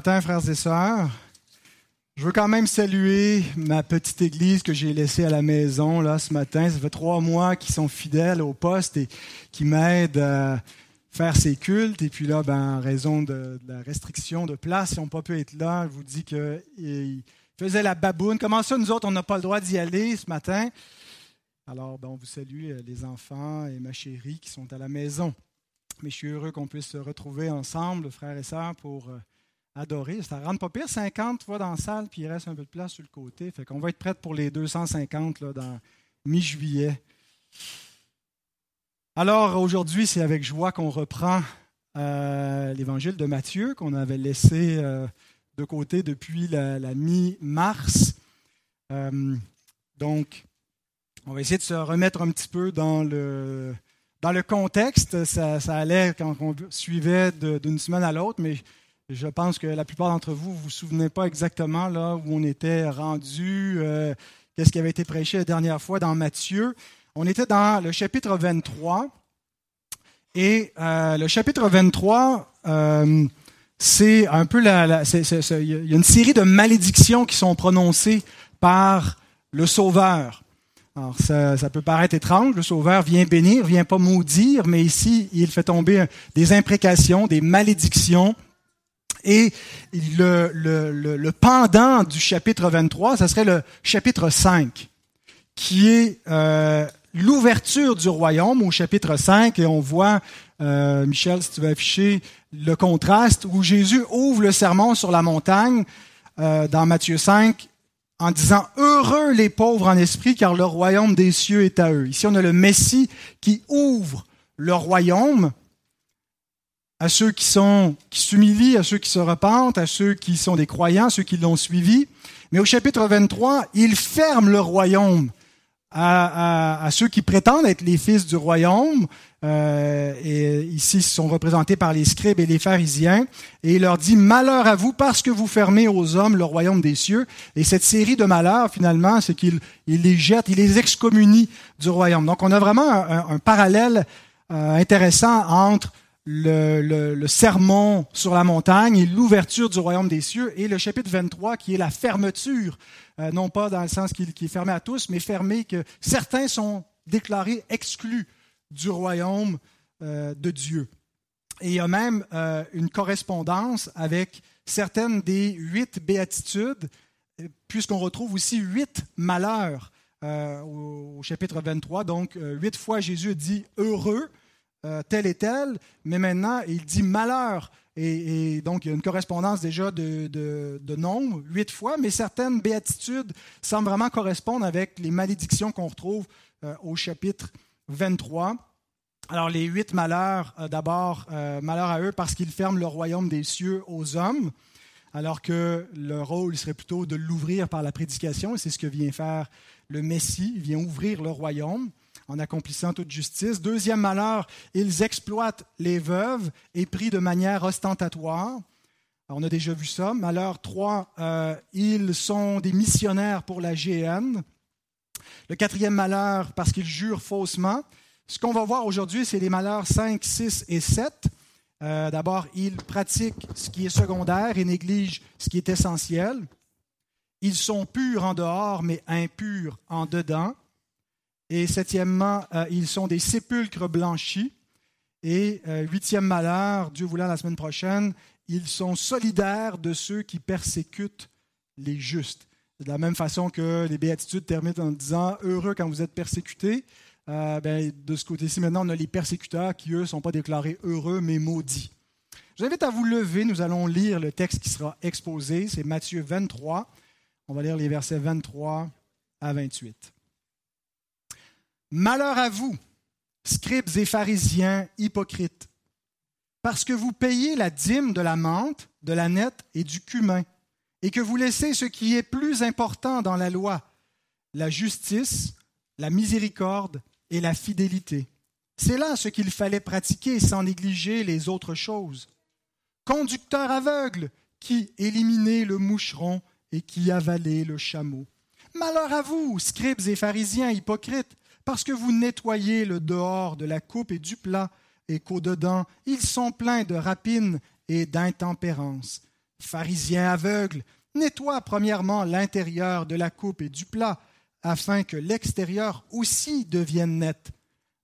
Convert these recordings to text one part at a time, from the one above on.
matin, frères et sœurs. Je veux quand même saluer ma petite église que j'ai laissée à la maison là ce matin. Ça fait trois mois qu'ils sont fidèles au poste et qui m'aident à faire ces cultes. Et puis là, ben, en raison de, la restriction de place, ils n'ont pas pu être là. Je vous dis qu'ils faisaient la baboune. Comment ça, nous autres, on n'a pas le droit d'y aller ce matin? Alors, ben, on vous salue, euh, les enfants et ma chérie qui sont à la maison. Mais je suis heureux qu'on puisse se retrouver ensemble, frères et sœurs, pour euh, adorer. Ça rentre pas pire, 50 fois dans la salle, puis il reste un peu de place sur le côté. Fait qu'on va être prêts pour les 250 là, dans mi-juillet. Alors aujourd'hui, c'est avec joie qu'on reprend euh, l'évangile de Matthieu qu'on avait laissé euh, de côté depuis la, mi-mars. donc, on va essayer de se remettre un petit peu dans le, dans le contexte, ça, allait quand on suivait d'une semaine à l'autre, mais je pense que la plupart d'entre vous ne vous, souvenez pas exactement là où on était rendu, euh, qu'est-ce qui avait été prêché la dernière fois dans Matthieu. On était dans le chapitre 23. Et euh, le chapitre 23, euh, c'est un peu la, il y a une série de malédictions qui sont prononcées par le Sauveur. Alors, ça, peut paraître étrange, le Sauveur vient bénir, vient pas maudire, mais ici, il fait tomber des imprécations, des malédictions. Et le, le, pendant du chapitre 23, ce serait le chapitre 5, qui est euh, l'ouverture du royaume au chapitre 5. Et on voit, euh, Michel, si tu veux afficher le contraste, où Jésus ouvre le sermon sur la montagne euh, dans Matthieu 5 en disant Heureux les pauvres en esprit, car le royaume des cieux est à eux. Ici, on a le Messie qui ouvre le royaume à ceux qui sont qui s'humilient, à ceux qui se repentent, à ceux qui sont des croyants, ceux qui l'ont suivi. Mais au chapitre 23, il ferme le royaume à, ceux qui prétendent être les fils du royaume, euh, et ici ils sont représentés par les scribes et les pharisiens, et il leur dit malheur à vous parce que vous fermez aux hommes le royaume des cieux. Et cette série de malheurs, finalement, c'est qu'il les jette, il les excommunie du royaume. Donc on a vraiment un, parallèle euh, intéressant entre le, sermon sur la montagne et l'ouverture du royaume des cieux, et le chapitre 23 qui est la fermeture, euh, non pas dans le sens qu'il est fermé à tous, mais fermé que certains sont déclarés exclus du royaume euh, de Dieu. Et il y a même euh, une correspondance avec certaines des huit béatitudes, puisqu'on retrouve aussi huit malheurs au, chapitre 23. Donc, huit fois Jésus dit heureux euh, tel et tel, mais maintenant, il dit malheur. Et, donc, il y a une correspondance déjà de, de, huit fois, mais certaines béatitudes semblent vraiment correspondre avec les malédictions qu'on retrouve euh, au chapitre 23. Alors, les huit malheurs, euh, d'abord, malheur à eux parce qu'ils ferment le royaume des cieux aux hommes, alors que le rôle serait plutôt de l'ouvrir par la prédication, et c'est ce que vient faire le Messie, il vient ouvrir le royaume en accomplissant toute justice. Deuxième malheur, ils exploitent les veuves et pris de manière ostentatoire. on a déjà vu ça. Malheur 3, euh, ils sont des missionnaires pour la GN. Le quatrième malheur, parce qu'ils jurent faussement. Ce qu'on va voir aujourd'hui, c'est les malheurs 5, 6 et 7. Euh, d'abord, ils pratiquent ce qui est secondaire et négligent ce qui est essentiel. Ils sont purs en dehors, mais impurs en dedans. Et septièmement, euh, ils sont des sépulcres blanchis. Et euh, huitième malheur, Dieu voulant la semaine prochaine, ils sont solidaires de ceux qui persécutent les justes. De la même façon que les béatitudes terminent en disant Heureux quand vous êtes persécutés. Euh, ben, de ce côté-ci, maintenant, on a les persécuteurs qui, eux, ne sont pas déclarés heureux, mais maudits. Je vous invite à vous lever. Nous allons lire le texte qui sera exposé. C'est Matthieu 23. On va lire les versets 23 à 28. Malheur à vous, scribes et pharisiens hypocrites, parce que vous payez la dîme de la menthe, de la nette et du cumin, et que vous laissez ce qui est plus important dans la loi, la justice, la miséricorde et la fidélité. C'est là ce qu'il fallait pratiquer sans négliger les autres choses. Conducteur aveugle, qui éliminez le moucheron et qui avalez le chameau. Malheur à vous, scribes et pharisiens hypocrites, parce que vous nettoyez le dehors de la coupe et du plat, et qu'au-dedans, ils sont pleins de rapines et d'intempérance. Pharisien aveugle, nettoie premièrement l'intérieur de la coupe et du plat, afin que l'extérieur aussi devienne net.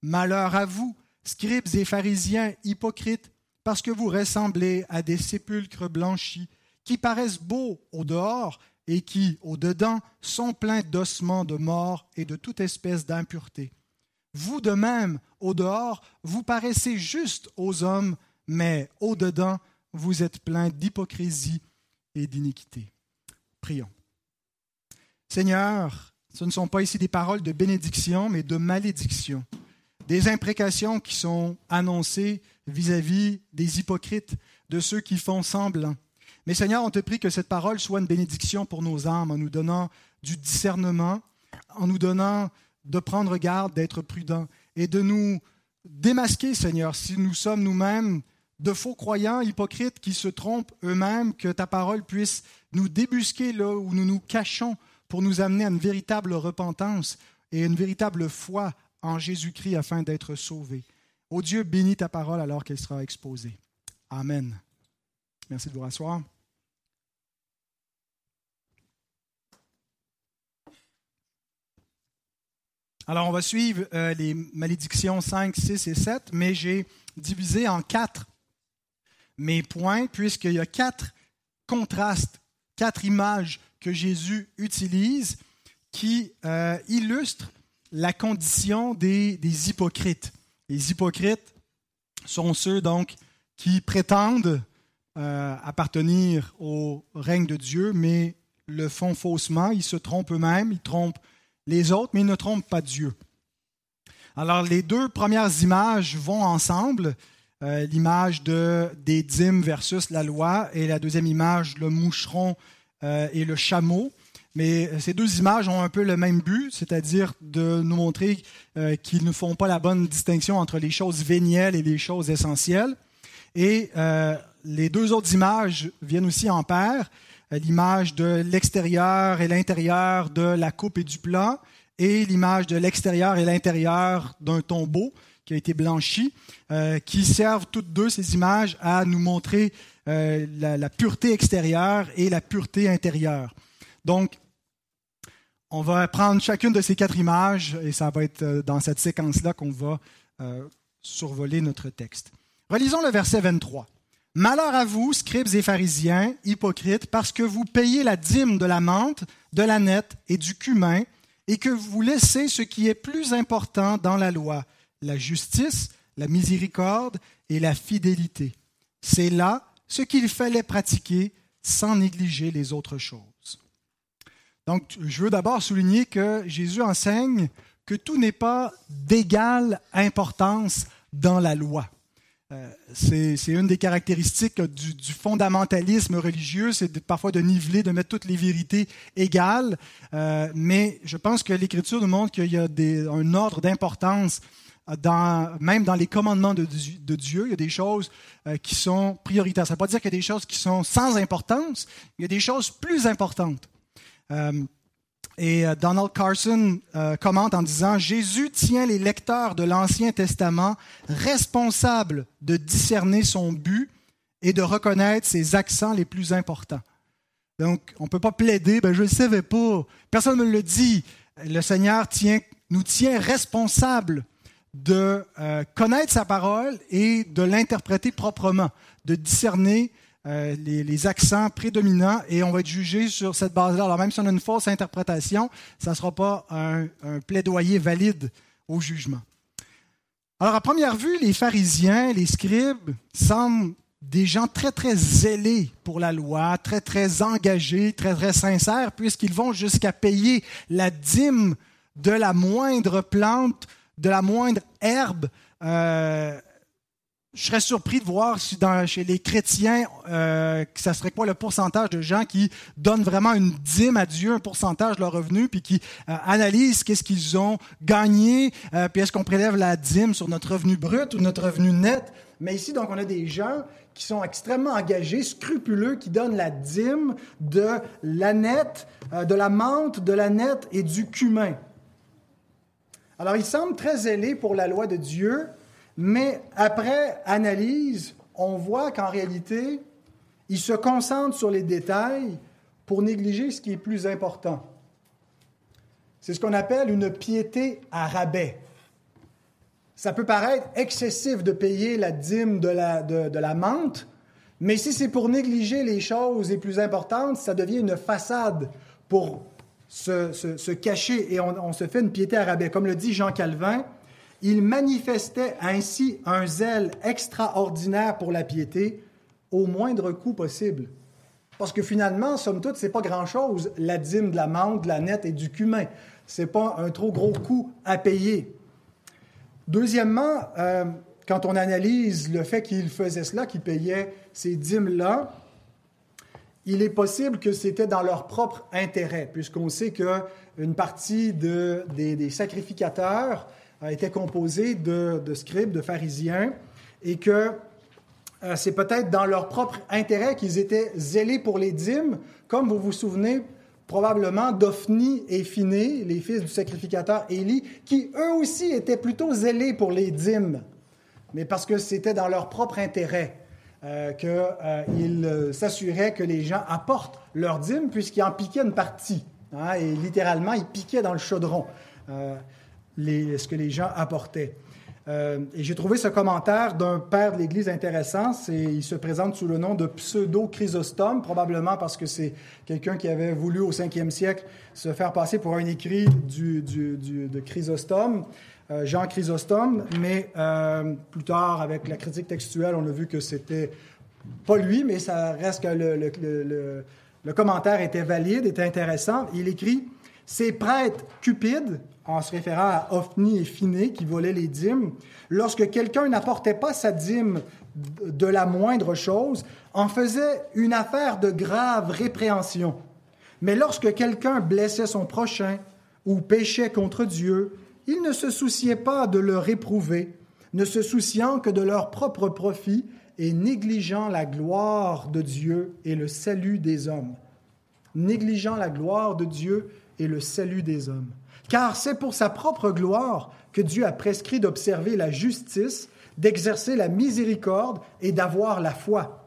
Malheur à vous, scribes et pharisiens hypocrites, parce que vous ressemblez à des sépulcres blanchis, qui paraissent beaux au dehors et qui, au dedans, sont pleins d'ossements de mort et de toute espèce d'impureté. Vous de même, au dehors, vous paraissez juste aux hommes, mais au dedans, vous êtes pleins d'hypocrisie et d'iniquité. Prions. Seigneur, ce ne sont pas ici des paroles de bénédiction, mais de malédiction, des imprécations qui sont annoncées vis-à-vis des hypocrites, de ceux qui font semblant. Mais Seigneur, on te prie que cette parole soit une bénédiction pour nos âmes en nous donnant du discernement, en nous donnant de prendre garde, d'être prudent et de nous démasquer, Seigneur, si nous sommes nous-mêmes de faux croyants, hypocrites qui se trompent eux-mêmes, que ta parole puisse nous débusquer là où nous nous cachons pour nous amener à une véritable repentance et une véritable foi en Jésus-Christ afin d'être sauvés. Ô Dieu, bénis ta parole alors qu'elle sera exposée. Amen. Merci de vous rasseoir. Alors, on va suivre euh, les malédictions 5, 6 et 7, mais j'ai divisé en quatre mes points, puisqu'il y a quatre contrastes, quatre images que Jésus utilise qui euh, illustrent la condition des, hypocrites. Les hypocrites sont ceux donc qui prétendent euh, appartenir au règne de Dieu, mais le font faussement, ils se trompent eux-mêmes, ils trompent les autres, mais ils ne trompent pas Dieu. Alors les deux premières images vont ensemble, euh, l'image de, des dîmes versus la loi, et la deuxième image, le moucheron euh, et le chameau. Mais ces deux images ont un peu le même but, c'est-à-dire de nous montrer euh, qu'ils ne font pas la bonne distinction entre les choses vénielles et les choses essentielles. Et les deux autres images viennent aussi en paire, l'image de l'extérieur et l'intérieur de la coupe et du plat, et l'image de l'extérieur et l'intérieur d'un tombeau qui a été blanchi, euh, qui servent toutes deux ces images à nous montrer euh, la, pureté extérieure et la pureté intérieure. Donc, on va prendre chacune de ces quatre images et ça va être euh, dans cette séquence-là qu'on va survoler notre texte. Relisons le verset 23. Malheur à vous, scribes et pharisiens, hypocrites, parce que vous payez la dîme de la menthe, de la nette et du cumin, et que vous laissez ce qui est plus important dans la loi, la justice, la miséricorde et la fidélité. C'est là ce qu'il fallait pratiquer sans négliger les autres choses. Donc, je veux d'abord souligner que Jésus enseigne que tout n'est pas d'égale importance dans la loi. Euh, c'est une des caractéristiques du, fondamentalisme religieux, c'est parfois de niveler, de mettre toutes les vérités égales. Euh, mais je pense que l'Écriture nous montre qu'il y a un ordre d'importance même dans les commandements de, Dieu, il y a des choses euh, qui sont prioritaires. Ça ne veut pas dire qu'il y a des choses qui sont sans importance, il y a des choses plus importantes. Et euh, Donald Carson euh, commente en disant, Jésus tient les lecteurs de l'Ancien Testament responsables de discerner son but et de reconnaître ses accents les plus importants. Donc, on ne peut pas plaider, ben, je ne le savais pas, personne ne me le dit. Le Seigneur nous tient responsables de euh, connaître sa parole et de l'interpréter proprement, de discerner euh, les, accents prédominants et on va être jugé sur cette base-là. Alors même si on a une fausse interprétation, ça ne sera pas un, plaidoyer valide au jugement. Alors à première vue, les pharisiens, les scribes semblent des gens très très zélés pour la loi, très très engagés, très très sincères, puisqu'ils vont jusqu'à payer la dîme de la moindre plante, de la moindre herbe, euh, je serais surpris de voir si dans, chez les chrétiens, euh, ça serait quoi le pourcentage de gens qui donnent vraiment une dîme à Dieu, un pourcentage de leur revenu, puis qui euh, analysent qu'est-ce qu'ils ont gagné, euh, puis est-ce qu'on prélève la dîme sur notre revenu brut ou notre revenu net? Mais ici, donc, on a des gens qui sont extrêmement engagés, scrupuleux, qui donnent la dîme de la nette, euh, de la menthe, de la nette et du cumin. Alors, ils semblent très zélés pour la loi de Dieu, mais après analyse, on voit qu'en réalité, Il se concentre sur les détails pour négliger ce qui est plus important. C'est ce qu'on appelle une piété à rabais. Ça peut paraître excessif de payer la dîme de la, de, la menthe, mais si c'est pour négliger les choses les plus importantes, ça devient une façade pour se, cacher et on, on, se fait une piété à rabais. Comme le dit Jean Calvin, il manifestait ainsi un zèle extraordinaire pour la piété au moindre coût possible. Parce que finalement, somme toute, c'est pas grand-chose, la dîme de la menthe, de la nette et du cumin. C'est pas un trop gros coût à payer. Deuxièmement, euh, quand on analyse le fait qu'il faisait cela, qu'il payait ces dîmes-là, il est possible que c'était dans leur propre intérêt, puisqu'on sait qu'une partie des, sacrificateurs était composée de, scribes, de pharisiens, et que euh, c'est peut-être dans leur propre intérêt qu'ils étaient zélés pour les dîmes, comme vous vous souvenez probablement d'Ophni et Phiné, les fils du sacrificateur Élie, qui eux aussi étaient plutôt zélés pour les dîmes, mais parce que c'était dans leur propre intérêt euh, qu'ils euh, s'assuraient que les gens apportent leurs dîmes, puisqu'ils en piquaient une partie. Hein, et littéralement, ils piquaient dans le chaudron ce que les gens apportaient. Euh, et j'ai trouvé ce commentaire d'un père de l'Église intéressant. il se présente sous le nom de pseudo-Chrysostome, probablement parce que c'est quelqu'un qui avait voulu au 5e siècle se faire passer pour un écrit du, de Chrysostome, euh, Jean Chrysostome. Mais euh, plus tard, avec la critique textuelle, on a vu que c'était pas lui, mais ça reste que le, le, le commentaire était valide, était intéressant. Il écrit Ces prêtres cupides en se référant à Ophni et Phiné qui volaient les dîmes, lorsque quelqu'un n'apportait pas sa dîme de la moindre chose, en faisait une affaire de grave répréhension. Mais lorsque quelqu'un blessait son prochain ou péchait contre Dieu, il ne se souciait pas de le réprouver, ne se souciant que de leur propre profit et négligeant la gloire de Dieu et le salut des hommes. Négligeant la gloire de Dieu et le salut des hommes car c'est pour sa propre gloire que Dieu a prescrit d'observer la justice, d'exercer la miséricorde et d'avoir la foi.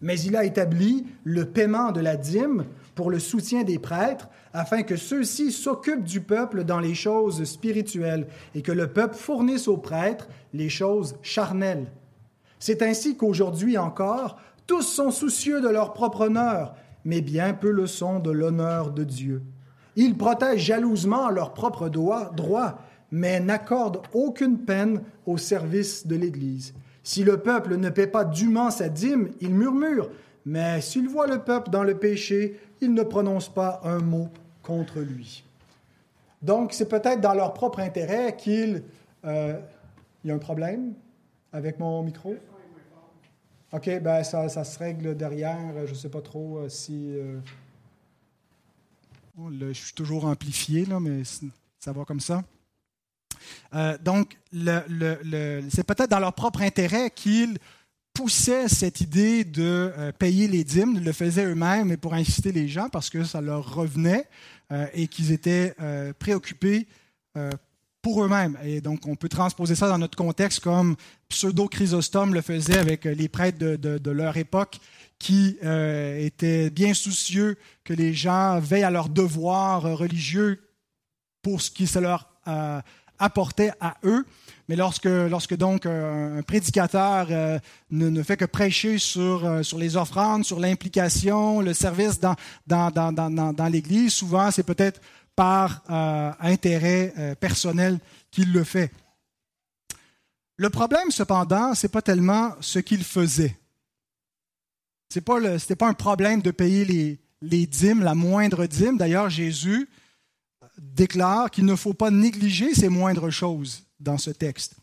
Mais il a établi le paiement de la dîme pour le soutien des prêtres, afin que ceux-ci s'occupent du peuple dans les choses spirituelles et que le peuple fournisse aux prêtres les choses charnelles. C'est ainsi qu'aujourd'hui encore, tous sont soucieux de leur propre honneur, mais bien peu le sont de l'honneur de Dieu. Ils protègent jalousement leurs propres droits, mais n'accordent aucune peine au service de l'Église. Si le peuple ne paie pas dûment sa dîme, il murmure, mais s'il voit le peuple dans le péché, il ne prononce pas un mot contre lui. Donc, c'est peut-être dans leur propre intérêt qu'il... Euh, il y a un problème avec mon micro? OK, ben ça, ça se règle derrière. Je ne sais pas trop euh, je suis toujours amplifié, là, mais ça va comme ça. Euh, donc, c'est peut-être dans leur propre intérêt qu'ils poussaient cette idée de euh, payer les dîmes, ils le faisaient eux-mêmes et pour inciter les gens parce que ça leur revenait euh, et qu'ils étaient préoccupés pour eux-mêmes. Et donc, on peut transposer ça dans notre contexte comme Pseudo-Chrysostome le faisait avec les prêtres de leur époque qui euh, étaient bien soucieux que les gens veillent à leurs devoirs religieux pour ce qui se leur euh, apportait à eux. Mais lorsque, lorsque donc un, prédicateur euh, ne, fait que prêcher sur, sur les offrandes, sur l'implication, le service dans, dans, dans, dans, dans l'Église, souvent c'est peut-être par intérêt personnel qu'il le fait. Le problème, cependant, ce n'est pas tellement ce qu'il faisait. Ce n'était pas, un problème de payer les, les dîmes, la moindre dîme. D'ailleurs, Jésus déclare qu'il ne faut pas négliger ces moindres choses dans ce texte.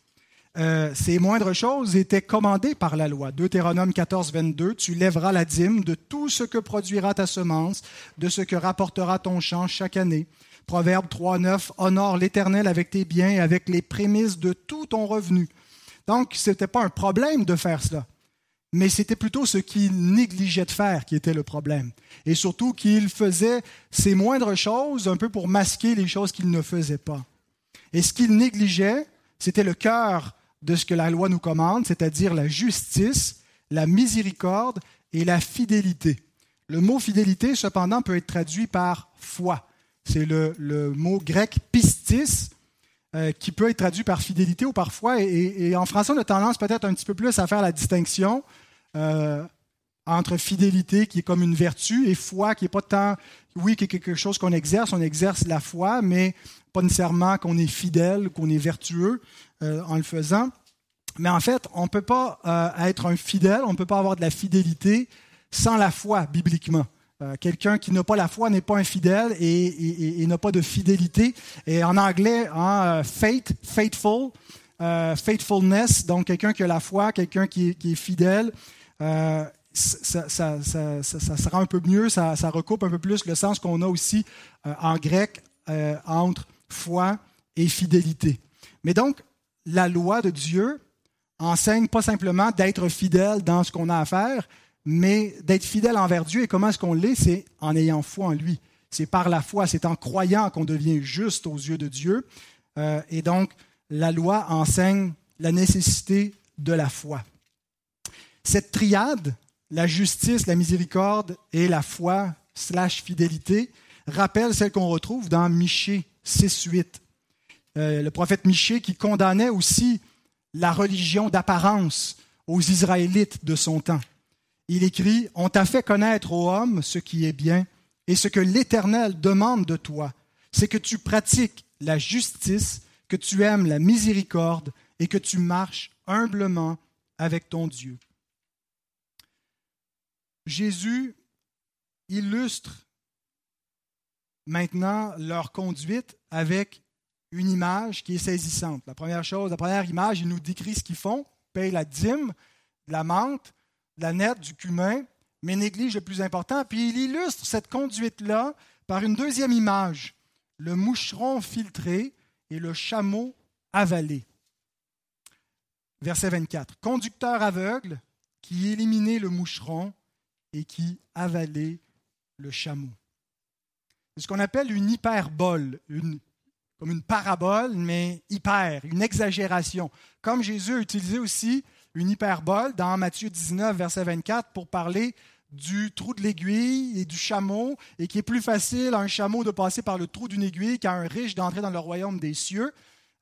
Euh, ces moindres choses étaient commandées par la loi. Deutéronome 14, 22, tu lèveras la dîme de tout ce que produira ta semence, de ce que rapportera ton champ chaque année. Proverbe 3, 9, honore l'Éternel avec tes biens et avec les prémices de tout ton revenu. Donc, ce n'était pas un problème de faire cela mais c'était plutôt ce qu'il négligeait de faire qui était le problème. Et surtout qu'il faisait ces moindres choses un peu pour masquer les choses qu'il ne faisait pas. Et ce qu'il négligeait, c'était le cœur de ce que la loi nous commande, c'est-à-dire la justice, la miséricorde et la fidélité. Le mot fidélité, cependant, peut être traduit par foi. C'est le, mot grec pistis, euh, qui peut être traduit par fidélité ou par foi. Et, en français, on a tendance peut-être un petit peu plus à faire la distinction euh, entre fidélité, qui est comme une vertu, et foi, qui n'est pas tant, oui, qui est quelque chose qu'on exerce, on exerce la foi, mais pas nécessairement qu'on est fidèle, qu'on est vertueux euh, en le faisant. Mais en fait, on ne peut pas être un fidèle, on ne peut pas avoir de la fidélité sans la foi, bibliquement. Euh, quelqu'un qui n'a pas la foi n'est pas un fidèle et, n'a pas de fidélité. Et en anglais, hein, euh, faith, faithful, euh, faithfulness, donc quelqu'un qui a la foi, quelqu'un qui, est fidèle, ça, ça, rend un peu mieux, ça, recoupe un peu plus le sens qu'on a aussi en grec entre foi et fidélité. Mais donc, la loi de Dieu enseigne pas simplement d'être fidèle dans ce qu'on a à faire, mais d'être fidèle envers Dieu, et comment est-ce qu'on l'est? C'est en ayant foi en lui. C'est par la foi, c'est en croyant qu'on devient juste aux yeux de Dieu. Euh, et donc, la loi enseigne la nécessité de la foi. Cette triade, la justice, la miséricorde et la foi slash fidélité, rappelle celle qu'on retrouve dans Michée 6.8. Euh, le prophète Michée qui condamnait aussi la religion d'apparence aux Israélites de son temps il écrit, On t'a fait connaître, ô homme, ce qui est bien, et ce que l'Éternel demande de toi, c'est que tu pratiques la justice, que tu aimes la miséricorde, et que tu marches humblement avec ton Dieu. Jésus illustre maintenant leur conduite avec une image qui est saisissante. La première chose, la première image, il nous décrit ce qu'ils font, paye la dîme, la menthe, la nette, du cumin, mais néglige le plus important. Puis il illustre cette conduite-là par une deuxième image, le moucheron filtré et le chameau avalé. Verset 24. Conducteur aveugle qui éliminait le moucheron et qui avalait le chameau. C'est ce qu'on appelle une hyperbole, une, comme une parabole, mais hyper, une exagération. Comme Jésus a utilisé aussi une hyperbole dans Matthieu 19, verset 24, pour parler du trou de l'aiguille et du chameau, et qui est plus facile à un chameau de passer par le trou d'une aiguille qu'à un riche d'entrer dans le royaume des cieux.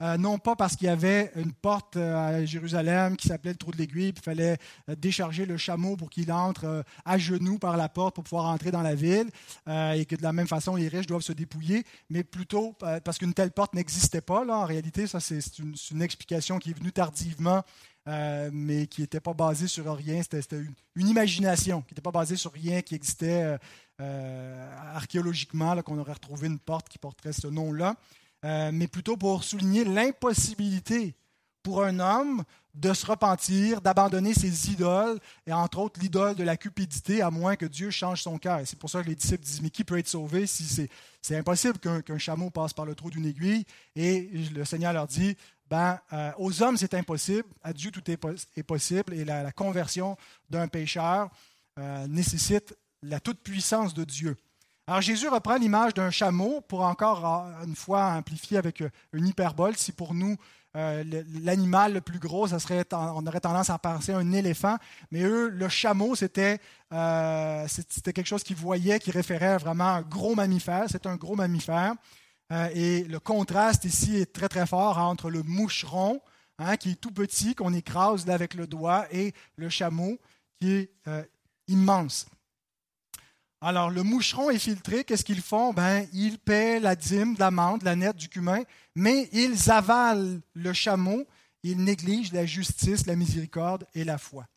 Euh, non pas parce qu'il y avait une porte euh, à Jérusalem qui s'appelait le trou de l'aiguille, puis il fallait euh, décharger le chameau pour qu'il entre à genoux par la porte pour pouvoir entrer dans la ville, et que de la même façon, les riches doivent se dépouiller, mais plutôt parce qu'une telle porte n'existait pas. En réalité, ça, c'est une, explication qui est venue tardivement mais qui n'était pas basé sur rien. C'était une, imagination qui n'était pas basée sur rien qui existait archéologiquement, qu'on aurait retrouvé une porte qui porterait ce nom-là, mais plutôt pour souligner l'impossibilité pour un homme de se repentir, d'abandonner ses idoles, et entre autres l'idole de la cupidité, à moins que Dieu change son cœur. C'est pour ça que les disciples disent, mais qui peut être sauvé si c'est impossible qu'un chameau passe par le trou d'une aiguille? Et le Seigneur leur dit, ben, euh, aux hommes, c'est impossible. À Dieu, tout est, possible. Et la, conversion d'un pécheur euh, nécessite la toute-puissance de Dieu. Alors Jésus reprend l'image d'un chameau pour encore euh, une fois amplifier avec une hyperbole. Si pour nous, l'animal le plus gros, ça serait, on aurait tendance à penser à un éléphant, mais eux, le chameau, c'était quelque chose qu'ils voyaient, qui référait vraiment à un gros mammifère. C'est un gros mammifère. Euh, et le contraste ici est très très fort entre le moucheron, hein, qui est tout petit, qu'on écrase avec le doigt, et le chameau, qui est euh, immense. Alors, le moucheron est filtré, qu'est-ce qu'ils font? Ben, Ils paient la dîme, de la menthe, de la nette, du cumin, mais ils avalent le chameau, ils négligent la justice, la miséricorde et la foi.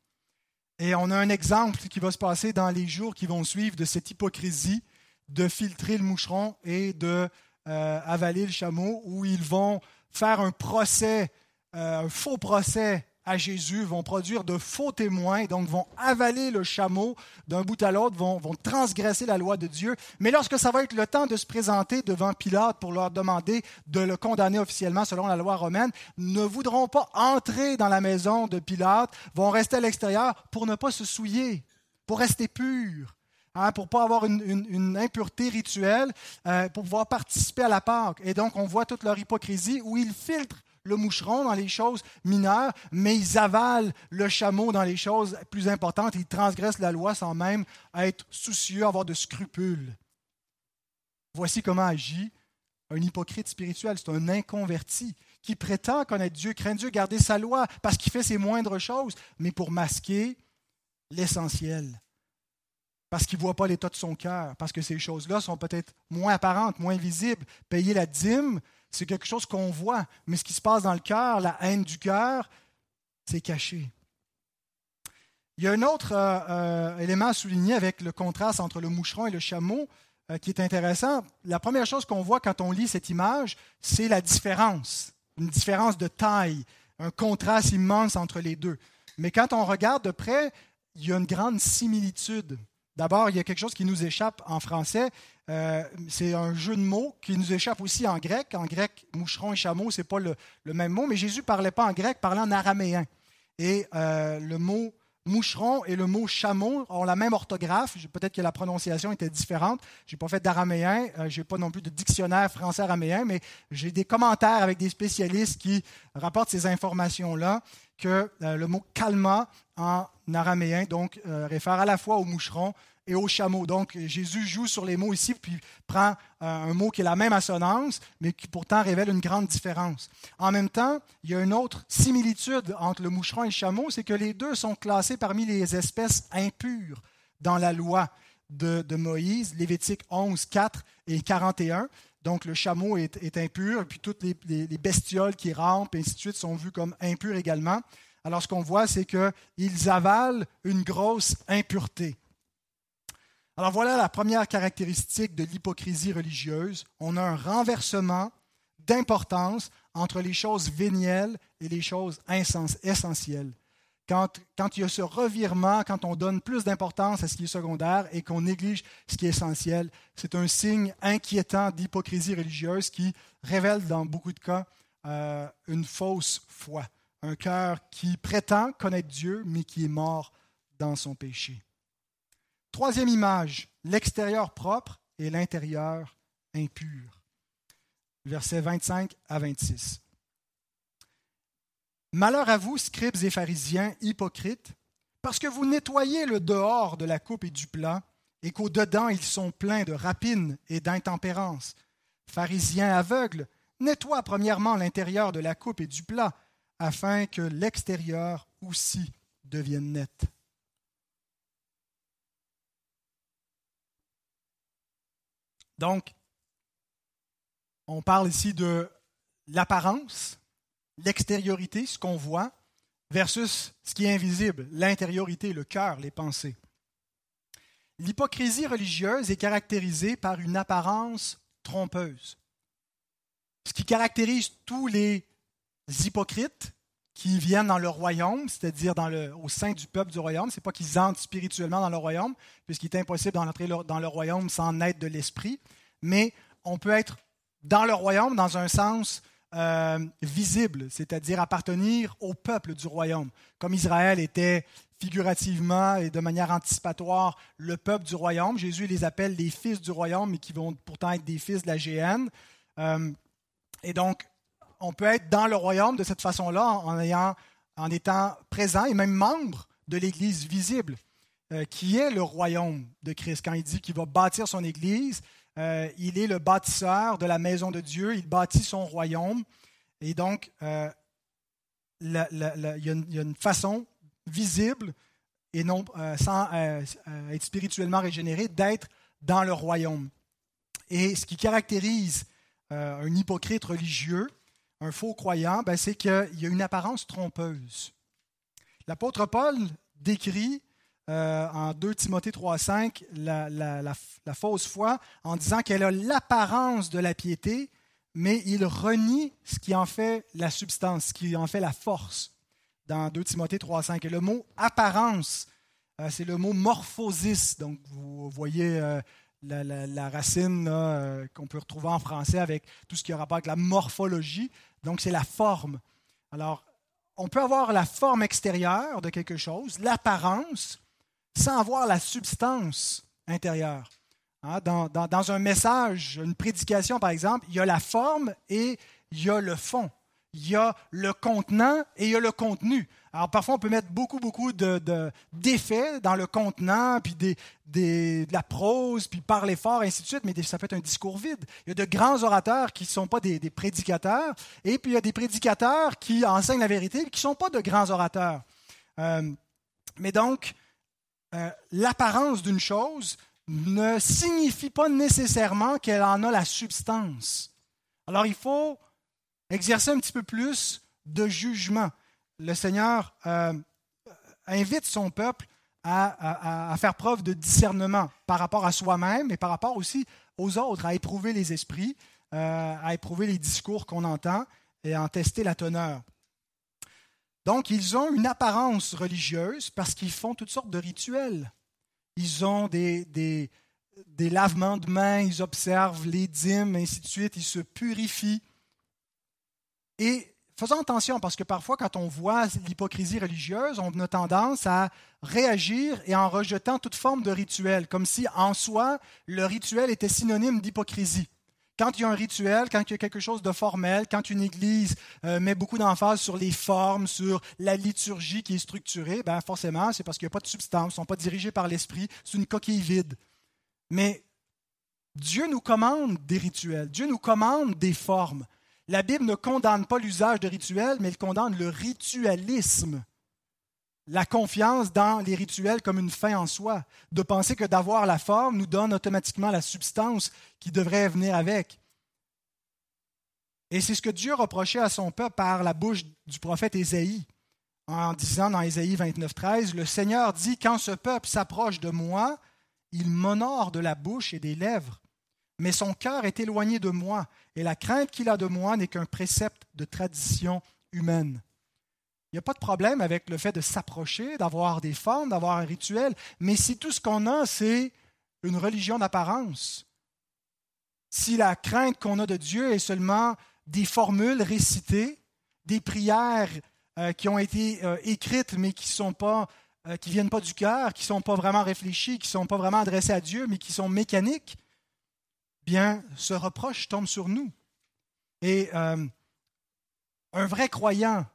Et on a un exemple qui va se passer dans les jours qui vont suivre de cette hypocrisie de filtrer le moucheron et de euh, avaler le chameau, où ils vont faire un procès, euh, un faux procès à Jésus, vont produire de faux témoins, donc vont avaler le chameau d'un bout à l'autre, vont, vont, transgresser la loi de Dieu. Mais lorsque ça va être le temps de se présenter devant Pilate pour leur demander de le condamner officiellement selon la loi romaine, ne voudront pas entrer dans la maison de Pilate, vont rester à l'extérieur pour ne pas se souiller, pour rester purs. Hein, pour ne pas avoir une, impureté rituelle, euh, pour pouvoir participer à la Pâque. Et donc, on voit toute leur hypocrisie où ils filtrent le moucheron dans les choses mineures, mais ils avalent le chameau dans les choses plus importantes. Ils transgressent la loi sans même être soucieux, avoir de scrupules. Voici comment agit un hypocrite spirituel. C'est un inconverti qui prétend connaître Dieu, craint Dieu, garder sa loi, parce qu'il fait ses moindres choses, mais pour masquer l'essentiel. Parce qu'il ne voit pas l'état de son cœur, parce que ces choses-là sont peut-être moins apparentes, moins visibles. Payer la dîme, c'est quelque chose qu'on voit, mais ce qui se passe dans le cœur, la haine du cœur, c'est caché. Il y a un autre euh, euh, élément à souligner avec le contraste entre le moucheron et le chameau euh, qui est intéressant. La première chose qu'on voit quand on lit cette image, c'est la différence une différence de taille, un contraste immense entre les deux. Mais quand on regarde de près, il y a une grande similitude. D'abord, il y a quelque chose qui nous échappe en français. Euh, c'est un jeu de mots qui nous échappe aussi en grec. En grec, moucheron et chameau, ce n'est pas le, même mot, mais Jésus ne parlait pas en grec, parlait en araméen. Et euh, le mot moucheron et le mot chameau ont la même orthographe. Peut-être que la prononciation était différente. Je n'ai pas fait d'araméen, euh, je n'ai pas non plus de dictionnaire français-araméen, mais j'ai des commentaires avec des spécialistes qui rapportent ces informations-là, que euh, le mot kalma en araméen donc, réfère à la fois au moucheron et au chameau. Donc Jésus joue sur les mots ici, puis prend euh, un mot qui est la même assonance, mais qui pourtant révèle une grande différence. En même temps, il y a une autre similitude entre le moucheron et le chameau, c'est que les deux sont classés parmi les espèces impures dans la loi de, Moïse, Lévitique 11, 4 et 41. Donc le chameau est, impur, et puis toutes les, les, bestioles qui rampent, et ainsi de suite, sont vues comme impures également. Alors ce qu'on voit, c'est qu'ils avalent une grosse impureté. Alors voilà la première caractéristique de l'hypocrisie religieuse. On a un renversement d'importance entre les choses vénielles et les choses essentielles. Quand, il y a ce revirement, quand on donne plus d'importance à ce qui est secondaire et qu'on néglige ce qui est essentiel, c'est un signe inquiétant d'hypocrisie religieuse qui révèle dans beaucoup de cas euh, une fausse foi, un cœur qui prétend connaître Dieu mais qui est mort dans son péché. Troisième image, l'extérieur propre et l'intérieur impur. Versets 25 à 26. Malheur à vous, scribes et pharisiens, hypocrites, parce que vous nettoyez le dehors de la coupe et du plat, et qu'au-dedans ils sont pleins de rapines et d'intempérance. Pharisiens aveugles, nettoie premièrement l'intérieur de la coupe et du plat, afin que l'extérieur aussi devienne net. Donc, on parle ici de l'apparence, l'extériorité, ce qu'on voit, versus ce qui est invisible, l'intériorité, le cœur, les pensées. L'hypocrisie religieuse est caractérisée par une apparence trompeuse. Ce qui caractérise tous les hypocrites qui viennent dans le royaume, c'est-à-dire au sein du peuple du royaume. Ce n'est pas qu'ils entrent spirituellement dans le royaume, puisqu'il est impossible d'entrer dans le royaume sans aide de l'esprit, mais on peut être dans le royaume dans un sens euh, visible, c'est-à-dire appartenir au peuple du royaume. Comme Israël était figurativement et de manière anticipatoire le peuple du royaume, Jésus les appelle les fils du royaume, mais qui vont pourtant être des fils de la GN. Euh, et donc, on peut être dans le royaume de cette façon-là en, ayant, en étant présent et même membre de l'Église visible, euh, qui est le royaume de Christ. Quand il dit qu'il va bâtir son Église, euh, il est le bâtisseur de la maison de Dieu, il bâtit son royaume. Et donc, euh, il, y a une, façon visible et non sans être spirituellement régénéré d'être dans le royaume. Et ce qui caractérise un hypocrite religieux, un faux croyant, ben, c'est qu'il y a une apparence trompeuse. L'apôtre Paul décrit euh, en 2 Timothée 3,5 la, fausse foi en disant qu'elle a l'apparence de la piété, mais il renie ce qui en fait la substance, ce qui en fait la force dans 2 Timothée 3,5. Et le mot apparence, euh, c'est le mot morphosis. Donc, vous voyez euh, la, racine euh, qu'on peut retrouver en français avec tout ce qui a rapport avec la morphologie. Donc, c'est la forme. Alors, on peut avoir la forme extérieure de quelque chose, l'apparence, sans avoir la substance intérieure. Hein, dans, dans, un message, une prédication, par exemple, il y a la forme et il y a le fond. il y a le contenant et il y a le contenu. Alors parfois, on peut mettre beaucoup, beaucoup d'effets de, dans le contenant, puis des, de la prose, puis parler fort, ainsi de suite, mais ça peut être un discours vide. Il y a de grands orateurs qui ne sont pas des, prédicateurs, et puis il y a des prédicateurs qui enseignent la vérité, qui ne sont pas de grands orateurs. Euh, mais donc, euh, l'apparence d'une chose ne signifie pas nécessairement qu'elle en a la substance. Alors il faut exercer un petit peu plus de jugement. Le Seigneur euh, invite son peuple à, faire preuve de discernement par rapport à soi-même et par rapport aussi aux autres, à éprouver les esprits, euh, à éprouver les discours qu'on entend et à en tester la teneur. Donc, ils ont une apparence religieuse parce qu'ils font toutes sortes de rituels. Ils ont des, lavements de mains, ils observent les dîmes, ainsi de suite, ils se purifient. Et faisons attention parce que parfois, quand on voit l'hypocrisie religieuse, on a tendance à réagir et en rejetant toute forme de rituel, comme si en soi, le rituel était synonyme d'hypocrisie. Quand il y a un rituel, quand il y a quelque chose de formel, quand une église euh, met beaucoup d'emphase sur les formes, sur la liturgie qui est structurée, ben forcément, c'est parce qu'il n'y a pas de substance, ils ne sont pas dirigés par l'esprit, c'est une coquille vide. Mais Dieu nous commande des rituels, Dieu nous commande des formes. La Bible ne condamne pas l'usage de rituels, mais elle condamne le ritualisme. La confiance dans les rituels comme une fin en soi, de penser que d'avoir la forme nous donne automatiquement la substance qui devrait venir avec. Et c'est ce que Dieu reprochait à son peuple par la bouche du prophète Ésaïe, en disant dans Ésaïe 29, 13, Le Seigneur dit, Quand ce peuple s'approche de moi, il m'honore de la bouche et des lèvres, mais son cœur est éloigné de moi, et la crainte qu'il a de moi n'est qu'un précepte de tradition humaine. Il n'y a pas de problème avec le fait de s'approcher, d'avoir des formes, d'avoir un rituel, mais si tout ce qu'on a, c'est une religion d'apparence, si la crainte qu'on a de Dieu est seulement des formules récitées, des prières euh, qui ont été euh, écrites mais qui ne euh, viennent pas du cœur, qui ne sont pas vraiment réfléchies, qui ne sont pas vraiment adressées à Dieu, mais qui sont mécaniques, bien, ce reproche tombe sur nous. Et euh, un vrai croyant,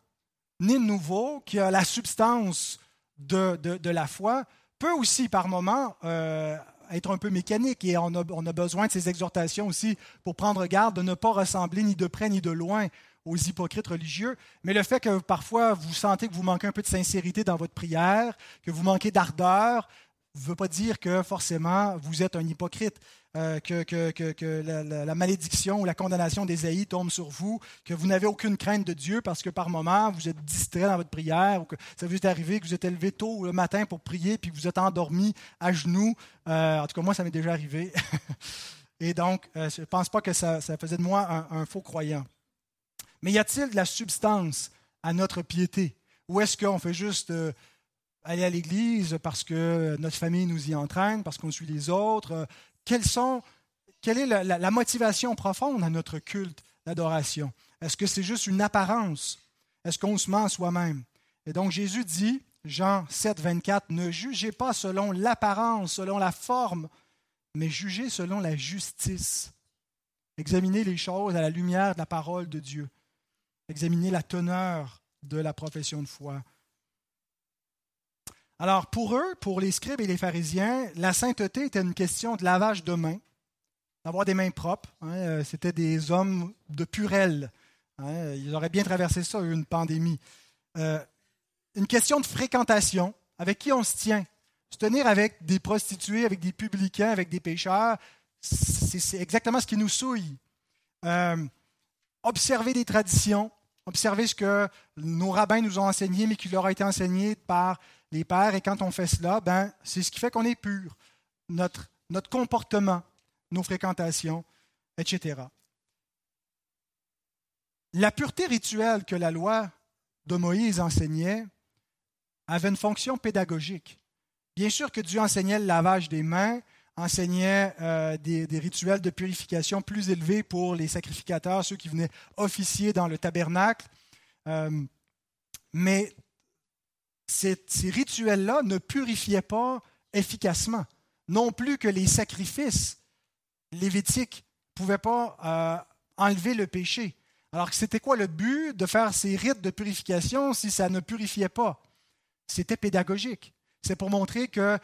né nouveau, qui a la substance de, de, la foi, peut aussi, par moments, euh, être un peu mécanique et on a, on a, besoin de ces exhortations aussi pour prendre garde de ne pas ressembler ni de près ni de loin aux hypocrites religieux. Mais le fait que parfois vous sentez que vous manquez un peu de sincérité dans votre prière, que vous manquez d'ardeur, ne veut pas dire que forcément vous êtes un hypocrite. Euh, que, la, malédiction ou la condamnation d'Ésaïe tombe sur vous, que vous n'avez aucune crainte de Dieu parce que par moment vous êtes distrait dans votre prière, ou que ça vous est arrivé que vous êtes élevé tôt le matin pour prier, puis que vous êtes endormi à genoux. Euh, en tout cas, moi, ça m'est déjà arrivé. Et donc, euh, je ne pense pas que ça, faisait de moi un, faux croyant. Mais y a-t-il de la substance à notre piété? Ou est-ce qu'on fait juste aller à l'église parce que notre famille nous y entraîne, parce qu'on suit les autres, quelle est la, motivation profonde à notre culte d'adoration? Est-ce que c'est juste une apparence? Est-ce qu'on se ment soi-même? Et donc Jésus dit, Jean 7, 24, ne jugez pas selon l'apparence, selon la forme, mais jugez selon la justice. Examinez les choses à la lumière de la parole de Dieu. Examinez la teneur de la profession de foi. Alors pour eux, pour les scribes et les pharisiens, la sainteté était une question de lavage de mains, d'avoir des mains propres. Hein, euh, c'était des hommes de purelle. Hein, ils auraient bien traversé ça, une pandémie. Euh, une question de fréquentation, avec qui on se tient. Se tenir avec des prostituées, avec des publicains, avec des pécheurs, c'est exactement ce qui nous souille. Euh, observer des traditions, observer ce que nos rabbins nous ont enseigné, mais qui leur a été enseigné par les pères, et quand on fait cela, ben, c'est ce qui fait qu'on est pur. Notre, notre comportement, nos fréquentations, etc. La pureté rituelle que la loi de Moïse enseignait avait une fonction pédagogique. Bien sûr que Dieu enseignait le lavage des mains, enseignait euh, des, rituels de purification plus élevés pour les sacrificateurs, ceux qui venaient officier dans le tabernacle. Euh, mais ces, rituels-là ne purifiaient pas efficacement. Non plus que les sacrifices lévitiques ne pouvaient pas euh, enlever le péché. Alors c'était quoi le but de faire ces rites de purification si ça ne purifiait pas? C'était pédagogique. C'est pour montrer que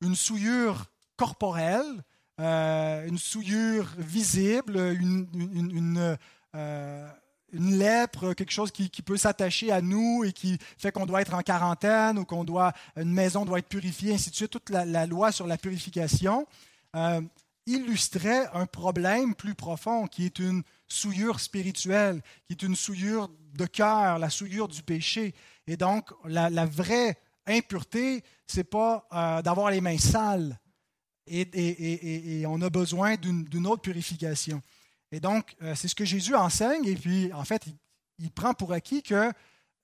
une souillure corporelle, euh, une souillure visible, une, euh, une lèpre, quelque chose qui, peut s'attacher à nous et qui fait qu'on doit être en quarantaine ou qu'on doit une maison doit être purifiée, ainsi de suite. Toute la, loi sur la purification euh, illustrait un problème plus profond qui est une souillure spirituelle, qui est une souillure de cœur, la souillure du péché. Et donc, la, vraie impureté, c'est pas euh, d'avoir les mains sales. et on a besoin d'une autre purification. Et donc, euh, c'est ce que Jésus enseigne, et puis, en fait, il, prend pour acquis que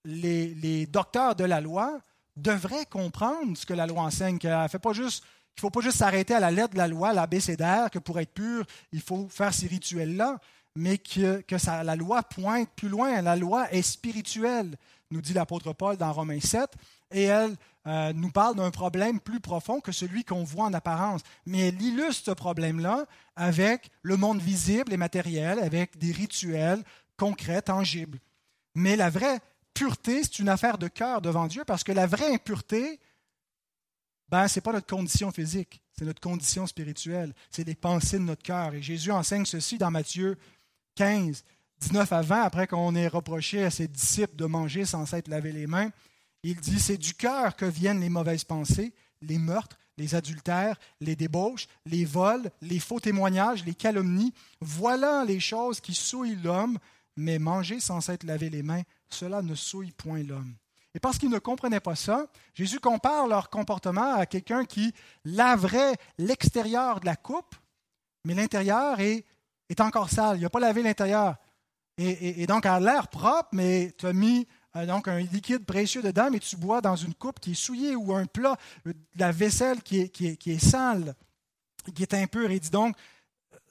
les, docteurs de la loi devraient comprendre ce que la loi enseigne, qu'il ne faut pas juste s'arrêter à la lettre de la loi, l'abécédaire, que pour être pur, il faut faire ces rituels-là, mais que, que la loi pointe plus loin. La loi est spirituelle, nous dit l'apôtre Paul dans Romains 7, et elle euh, nous parle d'un problème plus profond que celui qu'on voit en apparence. Mais elle illustre ce problème-là avec le monde visible et matériel, avec des rituels concrets, tangibles. Mais la vraie pureté, c'est une affaire de cœur devant Dieu, parce que la vraie impureté, ben, ce n'est pas notre condition physique, c'est notre condition spirituelle, c'est les pensées de notre cœur. Et Jésus enseigne ceci dans Matthieu 15, 19 à 20, après qu'on ait reproché à ses disciples de manger sans s'être lavé les mains. Il dit, c'est du cœur que viennent les mauvaises pensées, les meurtres, les adultères, les débauches, les vols, les faux témoignages, les calomnies. Voilà les choses qui souillent l'homme, mais manger sans s'être lavé les mains, cela ne souille point l'homme. Et parce qu'ils ne comprenaient pas ça, Jésus compare leur comportement à quelqu'un qui laverait l'extérieur de la coupe, mais l'intérieur est, encore sale. Il n'a pas lavé l'intérieur. Et, donc, a l'air propre, mais tu as mis donc un liquide précieux dedans, mais tu bois dans une coupe qui est souillée ou un plat, euh, la vaisselle qui est sale, qui est impure. Et dit donc,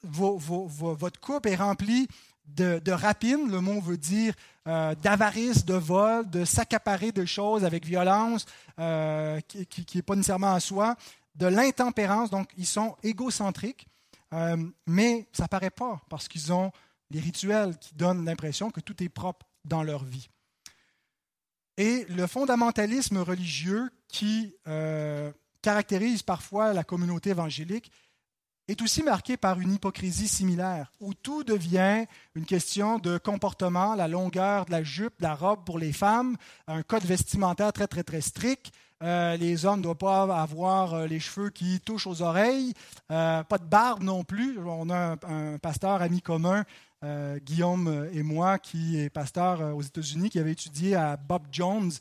votre coupe est remplie de, de, rapine, le mot veut dire euh, d'avarice, de vol, de s'accaparer de choses avec violence, qui n'est pas nécessairement à soi, de l'intempérance, donc ils sont égocentriques, mais ça ne paraît pas parce qu'ils ont les rituels qui donnent l'impression que tout est propre dans leur vie. Et le fondamentalisme religieux qui euh, caractérise parfois la communauté évangélique est aussi marqué par une hypocrisie similaire, où tout devient une question de comportement, la longueur de la jupe, de la robe pour les femmes, un code vestimentaire très, très, très strict. Euh, les hommes ne doivent pas avoir euh, les cheveux qui touchent aux oreilles, pas de barbe non plus. On a un, un pasteur ami commun euh, Guillaume et moi, qui est pasteur euh, aux États-Unis, qui avait étudié à Bob Jones,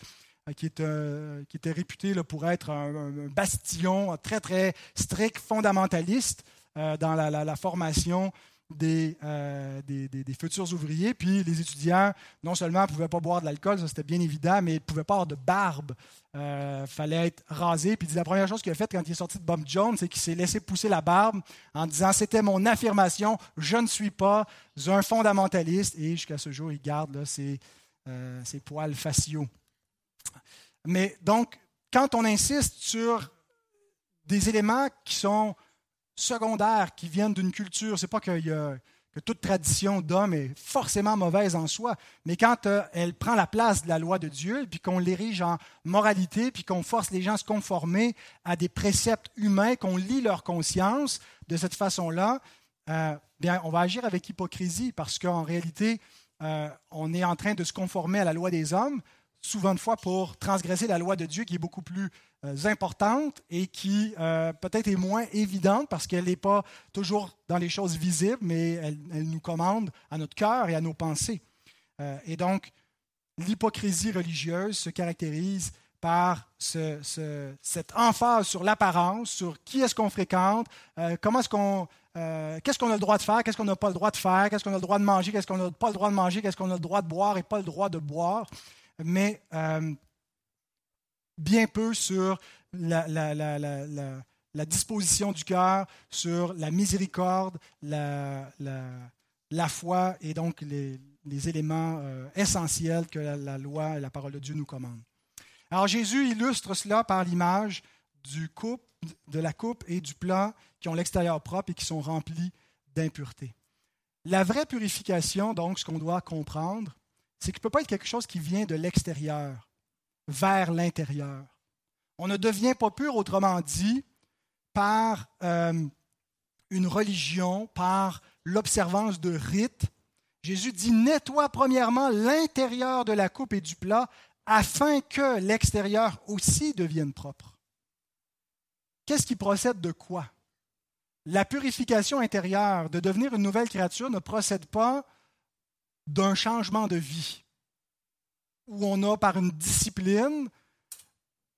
euh, qui, était réputé pour être un, bastion très, très strict, fondamentaliste dans la, formation des, futurs ouvriers. Puis les étudiants, non seulement ne pouvaient pas boire de l'alcool, ça c'était bien évident, mais ils ne pouvaient pas avoir de barbe. Il fallait être rasé. Puis la première chose qu'il a faite quand il est sorti de Bob Jones, c'est qu'il s'est laissé pousser la barbe en disant C'était mon affirmation, je ne suis pas un fondamentaliste. Et jusqu'à ce jour, il garde ses, euh, ses poils faciaux. Mais donc, quand on insiste sur des éléments qui sont secondaires, qui viennent d'une culture, c'est pas y a que toute tradition d'homme est forcément mauvaise en soi, mais quand euh, elle prend la place de la loi de Dieu, puis qu'on l'érige en moralité, puis qu'on force les gens à se conformer à des préceptes humains, qu'on lit leur conscience de cette façon-là, euh, bien, on va agir avec hypocrisie parce qu'en réalité, euh, on est en train de se conformer à la loi des hommes, souvent de fois pour transgresser la loi de Dieu qui est beaucoup plus euh, importante et qui euh, peut-être est moins évidente parce qu'elle n'est pas toujours dans les choses visibles, mais elle, nous commande à notre cœur et à nos pensées. Euh, et donc, l'hypocrisie religieuse se caractérise par cette emphase sur l'apparence, sur qui est-ce qu'on fréquente, comment est-ce qu'on, qu'est-ce qu'on a le droit de faire, qu'est-ce qu'on n'a pas le droit de faire, qu'est-ce qu'on a le droit de manger, qu'est-ce qu'on n'a pas le droit de manger, qu'est-ce qu'on a le droit de boire et pas le droit de boire. Mais bien peu sur la, disposition du cœur, sur la miséricorde, la, foi et donc les, éléments euh, essentiels que la, loi et la parole de Dieu nous commandent. Alors Jésus illustre cela par l'image du coupe, de la coupe et du plat qui ont l'extérieur propre et qui sont remplis d'impureté. La vraie purification, donc, ce qu'on doit comprendre, c'est qu'il ne peut pas être quelque chose qui vient de l'extérieur vers l'intérieur. On ne devient pas pur, autrement dit, par euh, une religion, par l'observance de rites. Jésus dit, nettoie premièrement l'intérieur de la coupe et du plat afin que l'extérieur aussi devienne propre. Qu'est-ce qui procède de quoi? La purification intérieure, de devenir une nouvelle créature, ne procède pas d'un changement de vie, où on a par une discipline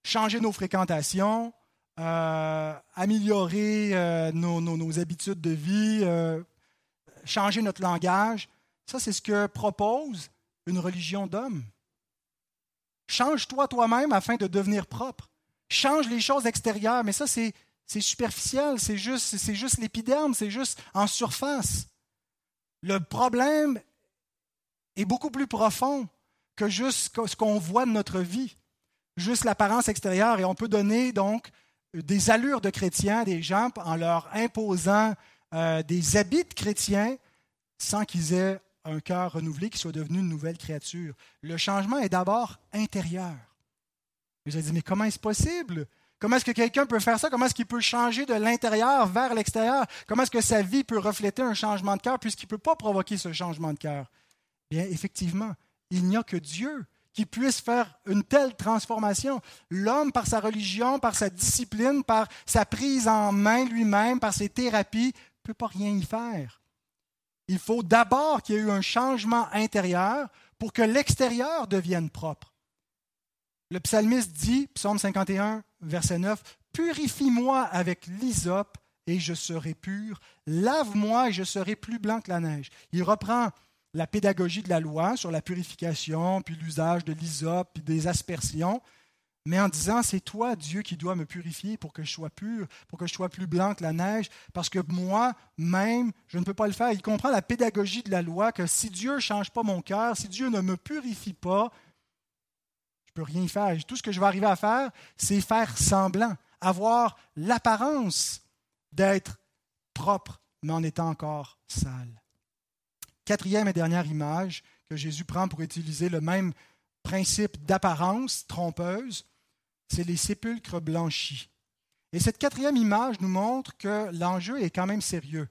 changé nos fréquentations, euh, améliorer euh, nos, habitudes de vie, euh, changer notre langage. Ça, c'est ce que propose une religion d'homme. Change-toi toi-même afin de devenir propre. Change les choses extérieures, mais ça, c'est, superficiel, c'est juste, c'est juste l'épiderme, c'est juste en surface. Le problème est beaucoup plus profond que juste ce qu'on voit de notre vie, juste l'apparence extérieure. Et on peut donner donc des allures de chrétiens des gens en leur imposant euh, des habits de chrétiens sans qu'ils aient un cœur renouvelé, qu'ils soient devenus une nouvelle créature. Le changement est d'abord intérieur. Vous allez dire, mais comment est-ce possible? Comment est-ce que quelqu'un peut faire ça? Comment est-ce qu'il peut changer de l'intérieur vers l'extérieur? Comment est-ce que sa vie peut refléter un changement de cœur puisqu'il ne peut pas provoquer ce changement de cœur? Bien, effectivement, il n'y a que Dieu qui puisse faire une telle transformation. L'homme, par sa religion, par sa discipline, par sa prise en main lui-même, par ses thérapies, ne peut pas rien y faire. Il faut d'abord qu'il y ait eu un changement intérieur pour que l'extérieur devienne propre. Le psalmiste dit, psaume 51, verset 9, Purifie-moi avec l'hysope et je serai pur. Lave-moi et je serai plus blanc que la neige. Il reprend la pédagogie de la loi sur la purification, puis l'usage de l'hysope, puis des aspersions, mais en disant, c'est toi, Dieu, qui dois me purifier pour que je sois pur, pour que je sois plus blanc que la neige, parce que moi-même, je ne peux pas le faire. Il comprend la pédagogie de la loi, que si Dieu ne change pas mon cœur, si Dieu ne me purifie pas, je ne peux rien faire. Tout ce que je vais arriver à faire, c'est faire semblant, avoir l'apparence d'être propre, mais en étant encore sale. Quatrième et dernière image que Jésus prend pour utiliser le même principe d'apparence trompeuse, c'est les sépulcres blanchis. Et cette quatrième image nous montre que l'enjeu est quand même sérieux.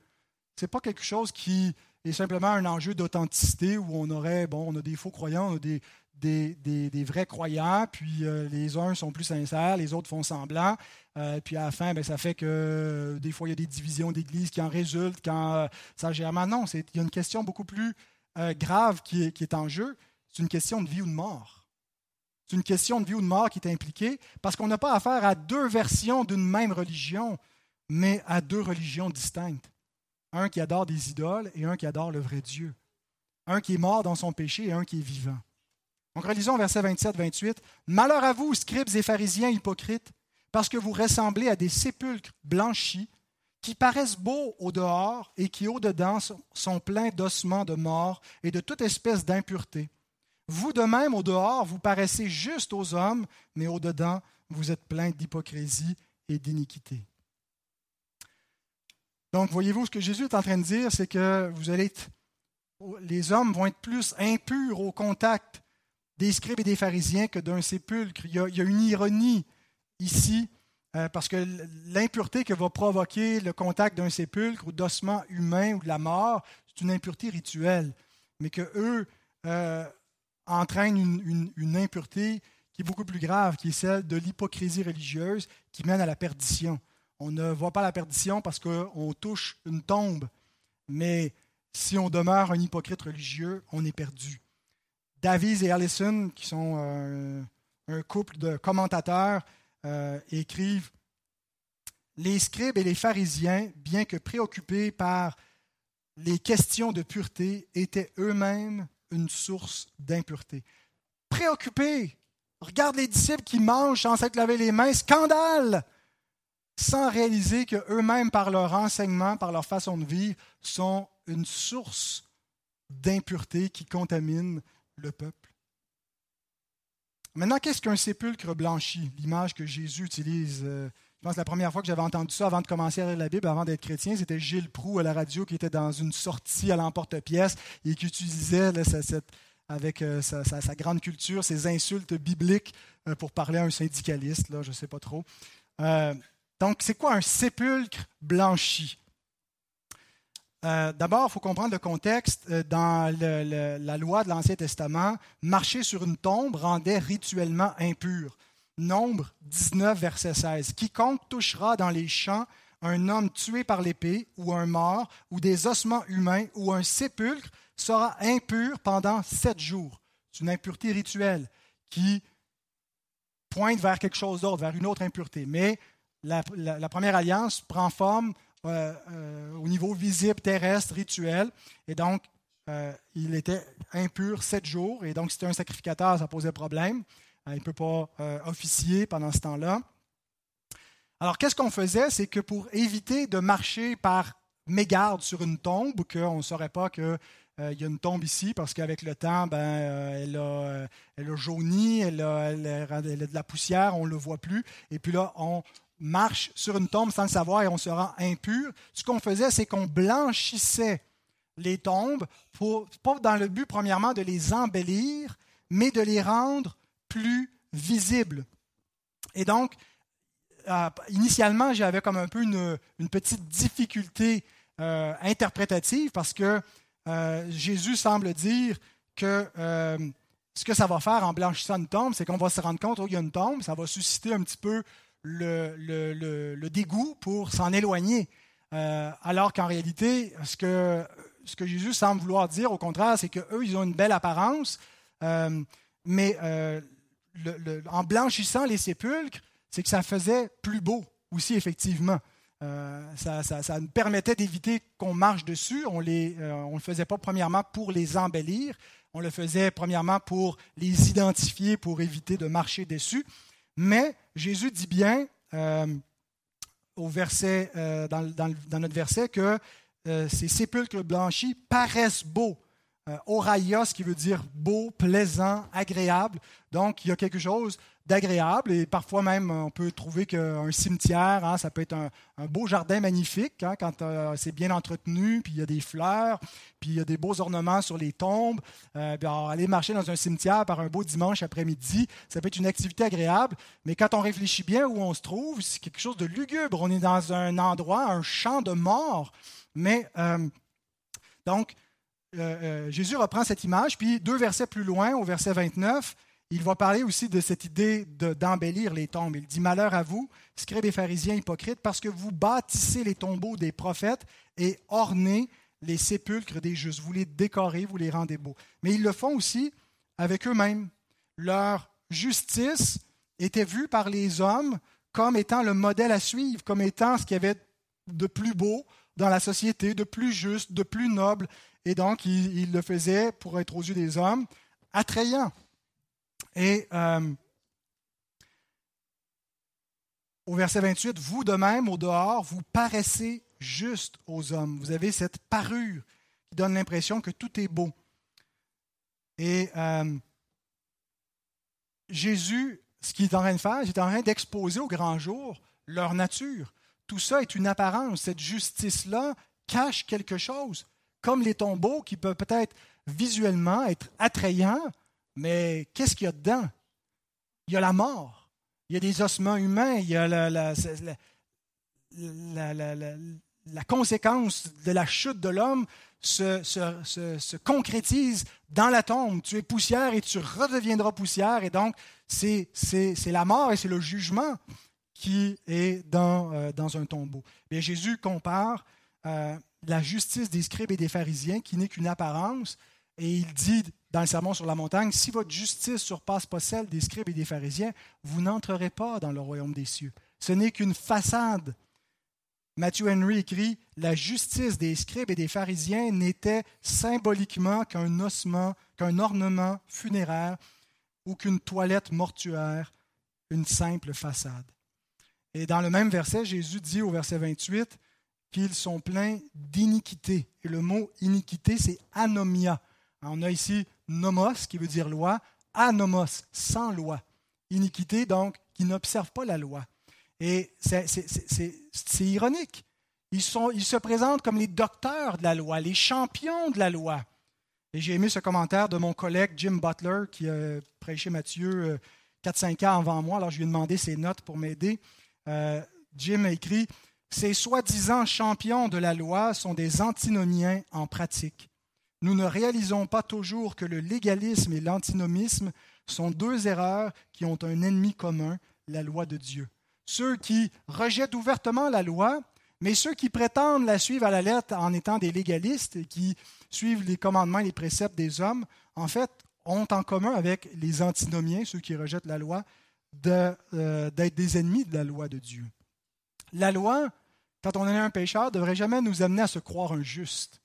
Ce n'est pas quelque chose qui est simplement un enjeu d'authenticité où on aurait, bon, on a des faux croyants, on a des, des, vrais croyants, puis euh, les uns sont plus sincères, les autres font semblant. Euh, puis à la fin, ben, ça fait que euh, des fois, il y a des divisions d'église qui en résultent quand ça gère. Non, il y a une question beaucoup plus grave qui est, qui est en jeu. C'est une question de vie ou de mort. C'est une question de vie ou de mort qui est impliquée parce qu'on n'a pas affaire à deux versions d'une même religion, mais à deux religions distinctes. Un qui adore des idoles et un qui adore le vrai Dieu. Un qui est mort dans son péché et un qui est vivant. Donc relisons verset 27-28. Malheur à vous, scribes et pharisiens hypocrites, parce que vous ressemblez à des sépulcres blanchis qui paraissent beaux au dehors et qui au dedans sont pleins d'ossements de mort et de toute espèce d'impureté. Vous de même, au dehors, vous paraissez juste aux hommes, mais au dedans, vous êtes pleins d'hypocrisie et d'iniquité. Donc, voyez-vous, ce que Jésus est en train de dire, c'est que vous allez les hommes vont être plus impurs au contact des scribes et des pharisiens que d'un sépulcre. Il y, a, une ironie ici, euh, parce que l'impureté que va provoquer le contact d'un sépulcre ou d'ossements humains ou de la mort, c'est une impureté rituelle, mais que eux euh, entraînent une, une, impureté qui est beaucoup plus grave, qui est celle de l'hypocrisie religieuse qui mène à la perdition. On ne voit pas la perdition parce qu'on touche une tombe, mais si on demeure un hypocrite religieux, on est perdu. Davies et Allison, qui sont euh, un couple de commentateurs, euh, écrivent Les scribes et les pharisiens, bien que préoccupés par les questions de pureté, étaient eux-mêmes une source d'impureté. Préoccupés, regarde les disciples qui mangent sans s'être lavé les mains, scandale sans réaliser qu'eux-mêmes, par leur enseignement, par leur façon de vivre, sont une source d'impureté qui contamine le peuple. Maintenant, qu'est-ce qu'un sépulcre blanchi? L'image que Jésus utilise euh, Je pense que la première fois que j'avais entendu ça avant de commencer à lire la Bible, avant d'être chrétien, c'était Gilles Proux à la radio qui était dans une sortie à l'emporte-pièce et qui utilisait avec euh, sa, grande culture ses insultes bibliques euh, pour parler à un syndicaliste, là, je ne sais pas trop. Donc, c'est quoi un sépulcre blanchi? D'abord, il faut comprendre le contexte. Dans la loi de l'Ancien Testament, marcher sur une tombe rendait rituellement impur. Nombre 19, verset 16. Quiconque touchera dans les champs un homme tué par l'épée, ou un mort, ou des ossements humains, ou un sépulcre, sera impur pendant sept jours. C'est une impureté rituelle qui pointe vers quelque chose d'autre, vers une autre impureté. Mais la, première alliance prend forme euh, euh, au niveau visible, terrestre, rituel, et donc euh, il était impur sept jours, et donc si c'était un sacrificateur, ça posait problème. Il ne peut pas officier pendant ce temps-là. Alors, qu'est-ce qu'on faisait? C'est que pour éviter de marcher par mégarde sur une tombe, qu'on ne saurait pas qu'il y a une tombe ici, parce qu'avec le temps, ben, elle, a, elle, a, jauni, elle a, de la poussière, on ne le voit plus. Et puis là, on marche sur une tombe sans le savoir et on se rend impur. Ce qu'on faisait, c'est qu'on blanchissait les tombes, pas dans le but, premièrement, de les embellir, mais de les rendre plus visible. Et donc, euh, initialement, j'avais comme un peu une, petite difficulté euh, interprétative parce que euh, Jésus semble dire que ce que ça va faire en blanchissant une tombe, c'est qu'on va se rendre compte qu'il y a une tombe, ça va susciter un petit peu le, dégoût pour s'en éloigner. alors qu'en réalité, ce que, ce que Jésus semble vouloir dire, au contraire, c'est qu'eux, ils ont une belle apparence, mais en blanchissant les sépulcres, c'est que ça faisait plus beau aussi, effectivement. Euh, ça, nous permettait d'éviter qu'on marche dessus. On ne euh, le faisait pas premièrement pour les embellir, on le faisait premièrement pour les identifier, pour éviter de marcher dessus. Mais Jésus dit bien euh, au verset, dans, dans, notre verset que ces sépulcres blanchis paraissent beaux euh, qui veut dire beau, plaisant, agréable. Donc, il y a quelque chose d'agréable et parfois même on peut trouver qu'un cimetière, hein, ça peut être un, beau jardin magnifique hein, quand euh, c'est bien entretenu, puis il y a des fleurs, puis il y a des beaux ornements sur les tombes. Euh, aller marcher dans un cimetière par un beau dimanche après-midi, ça peut être une activité agréable, mais quand on réfléchit bien où on se trouve, c'est quelque chose de lugubre. On est dans un endroit, un champ de mort. Mais euh, donc, Jésus reprend cette image, puis deux versets plus loin, au verset 29, il va parler aussi de cette idée d'embellir les tombes. Il dit Malheur à vous, scribes et pharisiens hypocrites, parce que vous bâtissez les tombeaux des prophètes et ornez les sépulcres des justes. Vous les décorez, vous les rendez beaux. Mais ils le font aussi avec eux-mêmes. Leur justice était vue par les hommes comme étant le modèle à suivre, comme étant ce qu'il y avait de plus beau dans la société, de plus juste, de plus noble. Et donc, il, le faisait, pour être aux yeux des hommes, attrayant. Et euh, au verset 28, vous de même, au dehors, vous paraissez juste aux hommes. Vous avez cette parure qui donne l'impression que tout est beau. Et euh, Jésus, ce qu'il est en train de faire, il est en train d'exposer au grand jour leur nature. Tout ça est une apparence. Cette justice-là cache quelque chose comme les tombeaux qui peuvent peut-être visuellement être attrayants, mais qu'est-ce qu'il y a dedans? Il y a la mort, il y a des ossements humains, il y a la, conséquence de la chute de l'homme se, se, se, concrétise dans la tombe. Tu es poussière et tu redeviendras poussière. Et donc, c'est la mort et c'est le jugement qui est dans, euh, un tombeau. Mais Jésus compare euh, la justice des scribes et des pharisiens, qui n'est qu'une apparence. Et il dit dans le Sermon sur la montagne, si votre justice surpasse pas celle des scribes et des pharisiens, vous n'entrerez pas dans le royaume des cieux. Ce n'est qu'une façade. Matthew Henry écrit, la justice des scribes et des pharisiens n'était symboliquement qu'un ossement, qu'un ornement funéraire ou qu'une toilette mortuaire, une simple façade. Et dans le même verset, Jésus dit au verset 28, qu'ils sont pleins d'iniquité. Et le mot iniquité, c'est anomia. On a ici nomos, qui veut dire loi, anomos, sans loi. Iniquité, donc, qui n'observe pas la loi. Et c'est ironique. Ils, se présentent comme les docteurs de la loi, les champions de la loi. Et j'ai aimé ce commentaire de mon collègue Jim Butler, qui a prêché Matthieu 4-5 euh, ans avant moi. Alors je lui ai demandé ses notes pour m'aider. Euh, Jim a écrit Ces soi-disant champions de la loi sont des antinomiens en pratique. Nous ne réalisons pas toujours que le légalisme et l'antinomisme sont deux erreurs qui ont un ennemi commun, la loi de Dieu. Ceux qui rejettent ouvertement la loi, mais ceux qui prétendent la suivre à la lettre en étant des légalistes et qui suivent les commandements et les préceptes des hommes, en fait, ont en commun avec les antinomiens, ceux qui rejettent la loi, euh, d'être des ennemis de la loi de Dieu. La loi, quand on est un pécheur, ne devrait jamais nous amener à se croire un juste.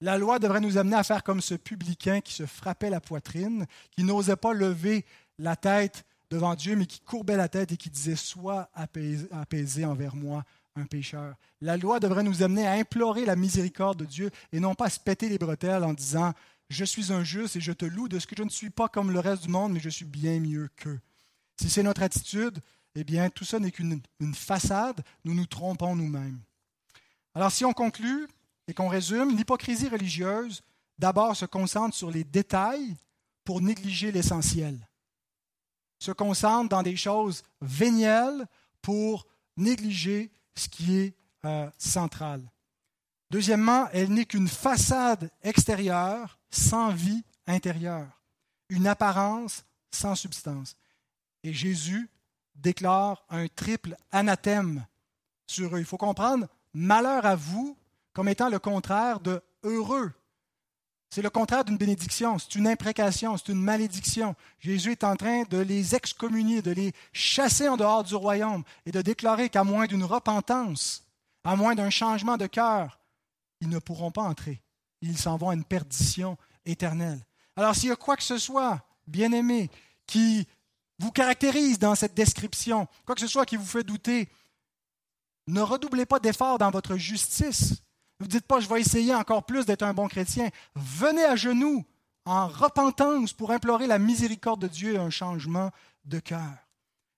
La loi devrait nous amener à faire comme ce publicain qui se frappait la poitrine, qui n'osait pas lever la tête devant Dieu, mais qui courbait la tête et qui disait Sois apaisé, envers moi, un pécheur. La loi devrait nous amener à implorer la miséricorde de Dieu et non pas à se péter les bretelles en disant Je suis un juste et je te loue de ce que je ne suis pas comme le reste du monde, mais je suis bien mieux qu'eux. Si c'est notre attitude, eh bien, tout ça n'est qu'une façade, nous nous trompons nous-mêmes. Alors, si on conclut, et qu'on résume, l'hypocrisie religieuse, d'abord, se concentre sur les détails pour négliger l'essentiel. Se concentre dans des choses vénielles pour négliger ce qui est euh, central. Deuxièmement, elle n'est qu'une façade extérieure sans vie intérieure, une apparence sans substance. Et Jésus déclare un triple anathème sur eux. Il faut comprendre, malheur à vous comme étant le contraire de heureux. C'est le contraire d'une bénédiction, c'est une imprécation, c'est une malédiction. Jésus est en train de les excommunier, de les chasser en dehors du royaume et de déclarer qu'à moins d'une repentance, à moins d'un changement de cœur, ils ne pourront pas entrer. Ils s'en vont à une perdition éternelle. Alors s'il y a quoi que ce soit, bien aimé, qui vous caractérise dans cette description, quoi que ce soit qui vous fait douter, ne redoublez pas d'efforts dans votre justice, ne vous dites pas, je vais essayer encore plus d'être un bon chrétien. Venez à genoux en repentance pour implorer la miséricorde de Dieu et un changement de cœur.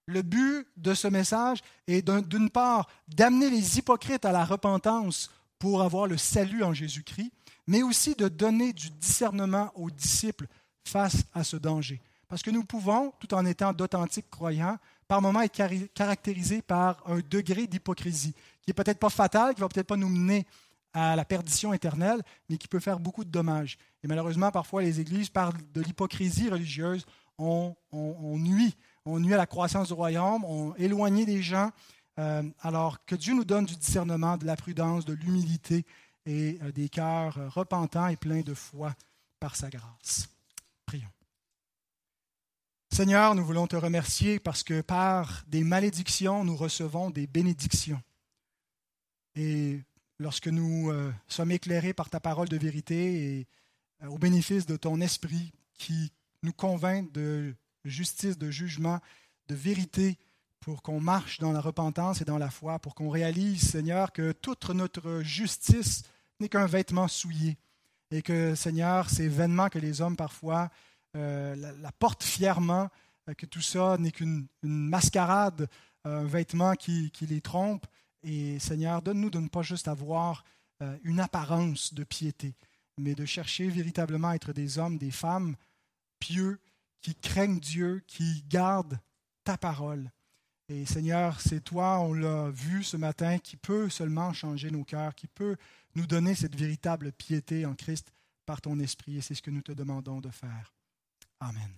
Le but de ce message est d'une part d'amener les hypocrites à la repentance pour avoir le salut en Jésus-Christ, mais aussi de donner du discernement aux disciples face à ce danger. Parce que nous pouvons, tout en étant d'authentiques croyants, par moments être caractérisés par un degré d'hypocrisie qui n'est peut-être pas fatal, qui ne va peut-être pas nous mener à la perdition éternelle, mais qui peut faire beaucoup de dommages. Et malheureusement, parfois, les églises, par de l'hypocrisie religieuse, ont on, nuit. On nuit à la croissance du royaume, ont éloigné des gens. Euh, alors que Dieu nous donne du discernement, de la prudence, de l'humilité et euh, des cœurs euh, repentants et pleins de foi par sa grâce. Prions. Seigneur, nous voulons te remercier parce que par des malédictions, nous recevons des bénédictions. Et lorsque nous euh, sommes éclairés par ta parole de vérité et euh, au bénéfice de ton esprit qui nous convainc de justice, de jugement, de vérité, pour qu'on marche dans la repentance et dans la foi, pour qu'on réalise, Seigneur, que toute notre justice n'est qu'un vêtement souillé et que, Seigneur, c'est vainement que les hommes parfois euh, la, portent fièrement, que tout ça n'est qu'une mascarade, un vêtement qui les trompe, et Seigneur, donne-nous de ne pas juste avoir euh, une apparence de piété, mais de chercher véritablement à être des hommes, des femmes pieux, qui craignent Dieu, qui gardent ta parole. Et Seigneur, c'est toi, on l'a vu ce matin, qui peut seulement changer nos cœurs, qui peut nous donner cette véritable piété en Christ par ton esprit. Et c'est ce que nous te demandons de faire. Amen.